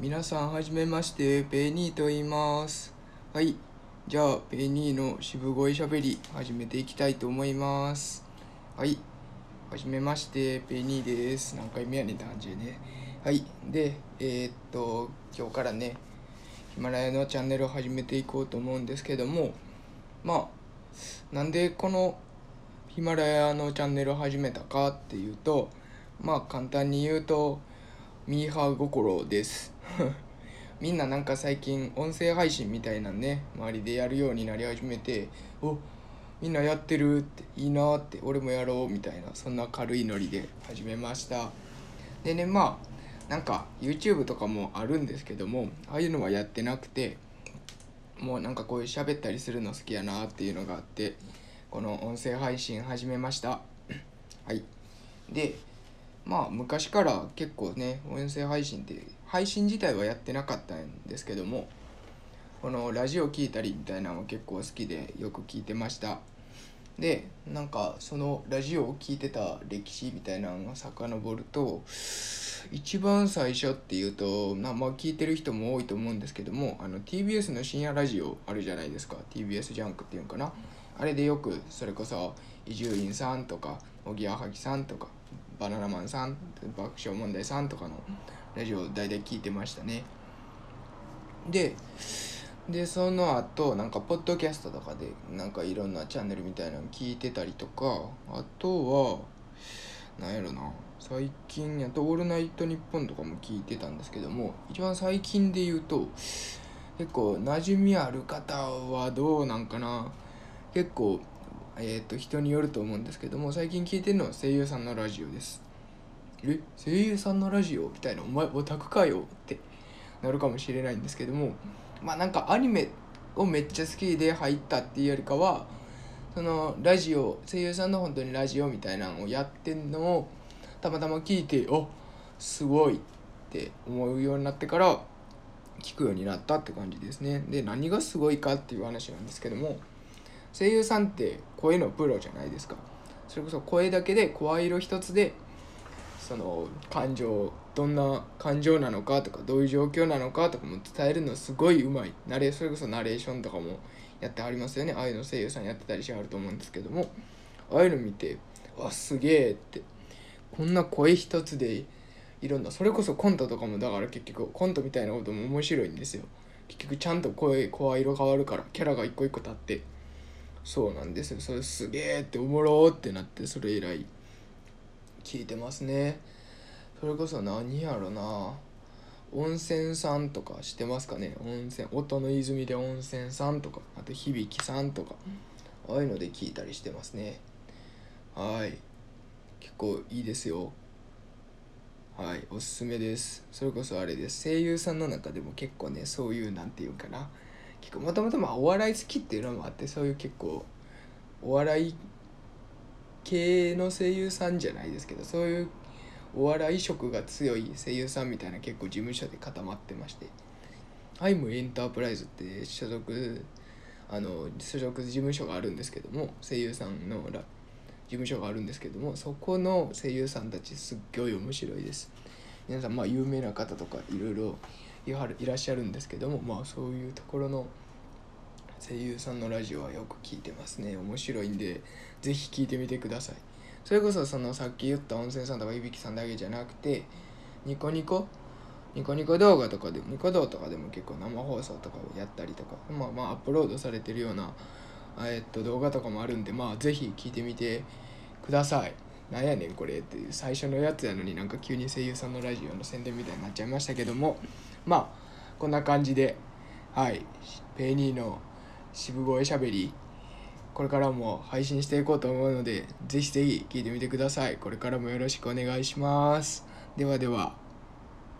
皆さんはじめましてペニーと言います。はい。じゃあペニーの渋声しゃべり始めていきたいと思います。はい。はじめましてペニーです。何回目やねんって感じでね。はい。でえーっと今日からねヒマラヤのチャンネルを始めていこうと思うんですけどもまあなんでこのヒマラヤのチャンネルを始めたかっていうとまあ簡単に言うとミーハー心です。みんななんか最近音声配信みたいなね周りでやるようになり始めておみんなやってるっていいなって俺もやろうみたいなそんな軽いノリで始めました。でねまあなんか YouTube とかもあるんですけどもああいうのはやってなくてもうなんかこういう喋ったりするの好きやなっていうのがあってこの音声配信始めました。はい。でまあ昔から結構ね音声配信って配信自体はやってなかったんですけどもこのラジオ聞いたりみたいなのも結構好きでよく聞いてました。でなんかそのラジオを聞いてた歴史みたいなのを遡ると一番最初っていうとまあ聞いてる人も多いと思うんですけどもあの TBS の深夜ラジオあるじゃないですか。TBS ジャンクっていうのかな。あれでよくそれこそ伊集院さんとかおぎやはぎさんとかバナナマンさん爆笑問題さんとかのラジオを大体聞いてましたね。ででその後なんかポッドキャストとかでなんかいろんなチャンネルみたいなの聞いてたりとかあとはなんやろな最近やと「オールナイトニッポン」とかも聞いてたんですけども一番最近で言うと結構馴染みある方はどうなんかな結構えっ、と人によると思うんですけども最近聞いてるのは声優さんのラジオです。え？声優さんのラジオ？みたいな。お前オタクかよってなるかもしれないんですけどもまあなんかアニメをめっちゃ好きで入ったっていうよりかはそのラジオ声優さんの本当にラジオみたいなのをやってんのをたまたま聞いておすごいって思うようになってから聞くようになったって感じですね。で何がすごいかっていう話なんですけども声優さんって声のプロじゃないですか。それこそ声だけで声色一つでその感情どんな感情なのかとかどういう状況なのかとかも伝えるのすごいうまい。ナレそれこそナレーションとかもやってはりますよね。ああいうの声優さんやってたりしはると思うんですけども。ああいうの見てわすげえって。こんな声一つでいろんなそれこそコントとかもだから結局コントみたいなことも面白いんですよ。結局ちゃんと声声色変わるからキャラが一個一個立ってそうなんですよ。それすげえっておもろってなってそれ以来聞いてますね。それこそ何やろな。温泉さんとか知ってますかね。温泉音の泉で温泉さんとかあと響さんとかああいうので聞いたりしてますね。はい。結構いいですよ。はいおすすめです。それこそあれです。声優さんの中でも結構ねそういうなんていうかな。結構もともとまお笑い好きっていうのもあってそういう結構お笑い系の声優さんじゃないですけどそういうお笑い色が強い声優さんみたいな結構事務所で固まってまして。アイムエンタープライズって所属あの所属事務所があるんですけども声優さんの事務所があるんですけどもそこの声優さんたちすっごい面白いです。皆さんまあ有名な方とかいろいろいらっしゃるんですけどもまあそういうところの声優さんのラジオはよく聞いてますね。面白いんで是非聞いてみてください。それこそそのさっき言った温泉さんとかいびきさんだけじゃなくてニコニコ？ニコニコ動画とかでニコ動とかでも結構生放送とかをやったりとかまあまあアップロードされてるようなえっと動画とかもあるんでまあ是非聞いてみてください。なんやねんこれっていう最初のやつやのになんか急に声優さんのラジオの宣伝みたいになっちゃいましたけども。まあこんな感じではい。ペニーの渋声しゃべりこれからも配信していこうと思うのでぜひぜひ聴いてみてください。これからもよろしくお願いします。ではでは。